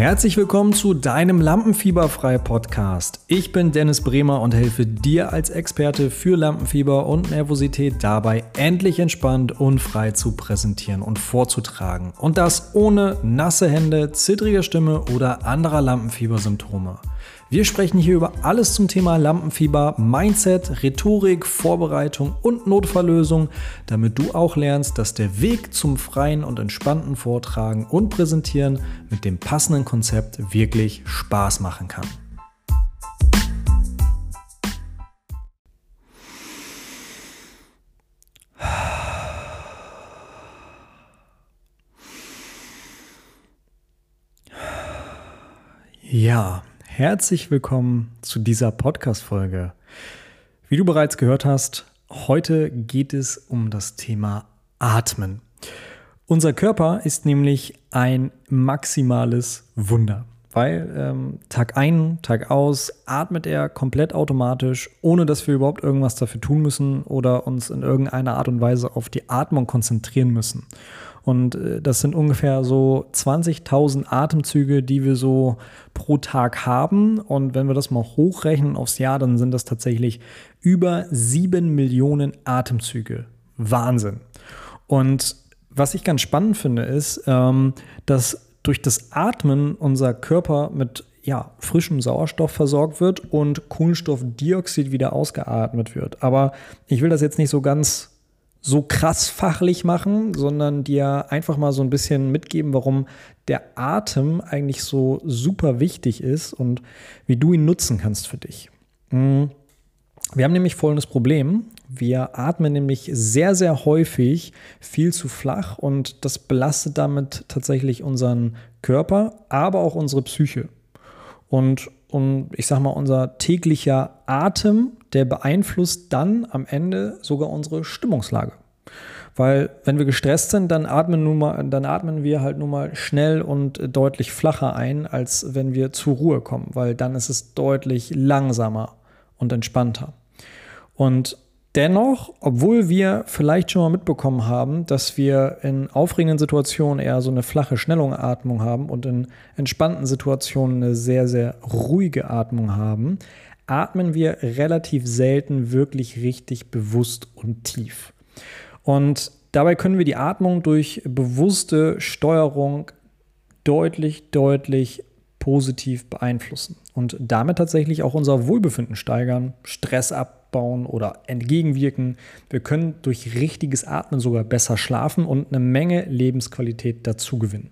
Herzlich willkommen zu deinem Lampenfieberfrei Podcast. Ich bin Dennis Bremer und helfe dir als Experte für Lampenfieber und Nervosität dabei, endlich entspannt und frei zu präsentieren und vorzutragen. Und das ohne nasse Hände, zittrige Stimme oder anderer Lampenfiebersymptome. Wir sprechen hier über alles zum Thema Lampenfieber, Mindset, Rhetorik, Vorbereitung und Notfalllösung, damit du auch lernst, dass der Weg zum freien und entspannten Vortragen und Präsentieren mit dem passenden Konzept wirklich Spaß machen kann. Ja, Herzlich willkommen zu dieser Podcast-Folge. Wie du bereits gehört hast, heute geht es um das Thema Atmen. Unser Körper ist nämlich ein maximales Wunder, weil ähm, Tag ein, Tag aus atmet er komplett automatisch, ohne dass wir überhaupt irgendwas dafür tun müssen oder uns in irgendeiner Art und Weise auf die Atmung konzentrieren müssen. Und äh, das sind ungefähr so 20.000 Atemzüge, die wir so pro Tag haben. Und wenn wir das mal hochrechnen aufs Jahr, dann sind das tatsächlich über 7 Millionen Atemzüge. Wahnsinn. Und was ich ganz spannend finde, ist, ähm, dass durch das Atmen unser Körper mit ja, frischem Sauerstoff versorgt wird und Kohlenstoffdioxid wieder ausgeatmet wird. Aber ich will das jetzt nicht so ganz so krass fachlich machen, sondern dir einfach mal so ein bisschen mitgeben, warum der Atem eigentlich so super wichtig ist und wie du ihn nutzen kannst für dich. Hm. Wir haben nämlich folgendes Problem. Wir atmen nämlich sehr, sehr häufig viel zu flach und das belastet damit tatsächlich unseren Körper, aber auch unsere Psyche. Und, und ich sage mal, unser täglicher Atem der beeinflusst dann am Ende sogar unsere Stimmungslage. Weil wenn wir gestresst sind, dann atmen, nun mal, dann atmen wir halt nun mal schnell und deutlich flacher ein, als wenn wir zur Ruhe kommen, weil dann ist es deutlich langsamer und entspannter. Und dennoch, obwohl wir vielleicht schon mal mitbekommen haben, dass wir in aufregenden Situationen eher so eine flache Schnellungatmung haben und in entspannten Situationen eine sehr, sehr ruhige Atmung haben, atmen wir relativ selten wirklich richtig bewusst und tief. Und dabei können wir die Atmung durch bewusste Steuerung deutlich, deutlich positiv beeinflussen und damit tatsächlich auch unser Wohlbefinden steigern, Stress abbauen oder entgegenwirken. Wir können durch richtiges Atmen sogar besser schlafen und eine Menge Lebensqualität dazu gewinnen.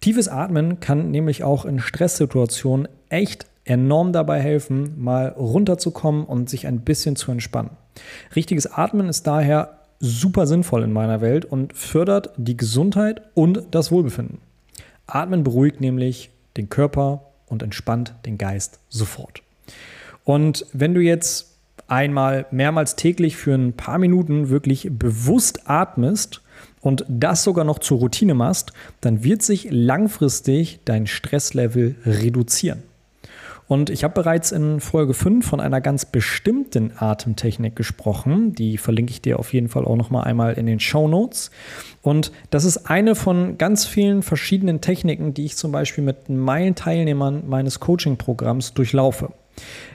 Tiefes Atmen kann nämlich auch in Stresssituationen echt enorm dabei helfen, mal runterzukommen und sich ein bisschen zu entspannen. Richtiges Atmen ist daher super sinnvoll in meiner Welt und fördert die Gesundheit und das Wohlbefinden. Atmen beruhigt nämlich den Körper und entspannt den Geist sofort. Und wenn du jetzt einmal mehrmals täglich für ein paar Minuten wirklich bewusst atmest und das sogar noch zur Routine machst, dann wird sich langfristig dein Stresslevel reduzieren. Und ich habe bereits in Folge 5 von einer ganz bestimmten Atemtechnik gesprochen. Die verlinke ich dir auf jeden Fall auch noch mal einmal in den Show Notes. Und das ist eine von ganz vielen verschiedenen Techniken, die ich zum Beispiel mit meinen Teilnehmern meines Coaching-Programms durchlaufe.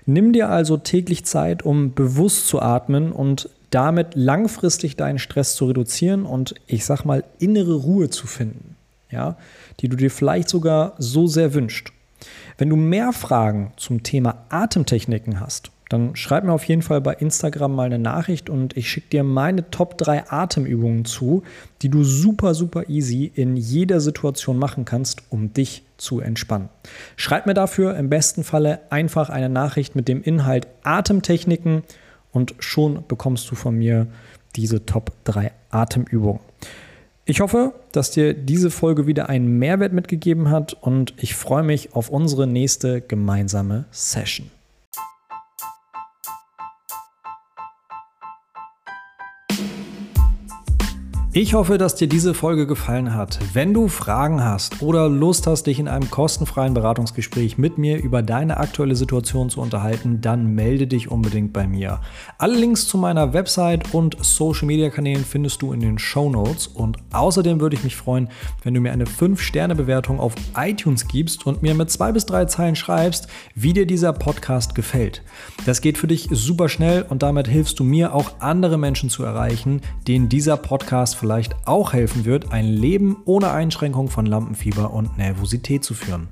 Nimm dir also täglich Zeit, um bewusst zu atmen und damit langfristig deinen Stress zu reduzieren und ich sag mal innere Ruhe zu finden, ja, die du dir vielleicht sogar so sehr wünschst. Wenn du mehr Fragen zum Thema Atemtechniken hast, dann schreib mir auf jeden Fall bei Instagram mal eine Nachricht und ich schicke dir meine Top 3 Atemübungen zu, die du super, super easy in jeder Situation machen kannst, um dich zu entspannen. Schreib mir dafür im besten Falle einfach eine Nachricht mit dem Inhalt Atemtechniken und schon bekommst du von mir diese Top 3 Atemübungen. Ich hoffe, dass dir diese Folge wieder einen Mehrwert mitgegeben hat und ich freue mich auf unsere nächste gemeinsame Session. Ich hoffe, dass dir diese Folge gefallen hat. Wenn du Fragen hast oder Lust hast, dich in einem kostenfreien Beratungsgespräch mit mir über deine aktuelle Situation zu unterhalten, dann melde dich unbedingt bei mir. Alle Links zu meiner Website und Social Media Kanälen findest du in den Show Notes und außerdem würde ich mich freuen, wenn du mir eine 5-Sterne-Bewertung auf iTunes gibst und mir mit zwei bis drei Zeilen schreibst, wie dir dieser Podcast gefällt. Das geht für dich super schnell und damit hilfst du mir auch andere Menschen zu erreichen, denen dieser Podcast vielleicht auch helfen wird, ein Leben ohne Einschränkung von Lampenfieber und Nervosität zu führen.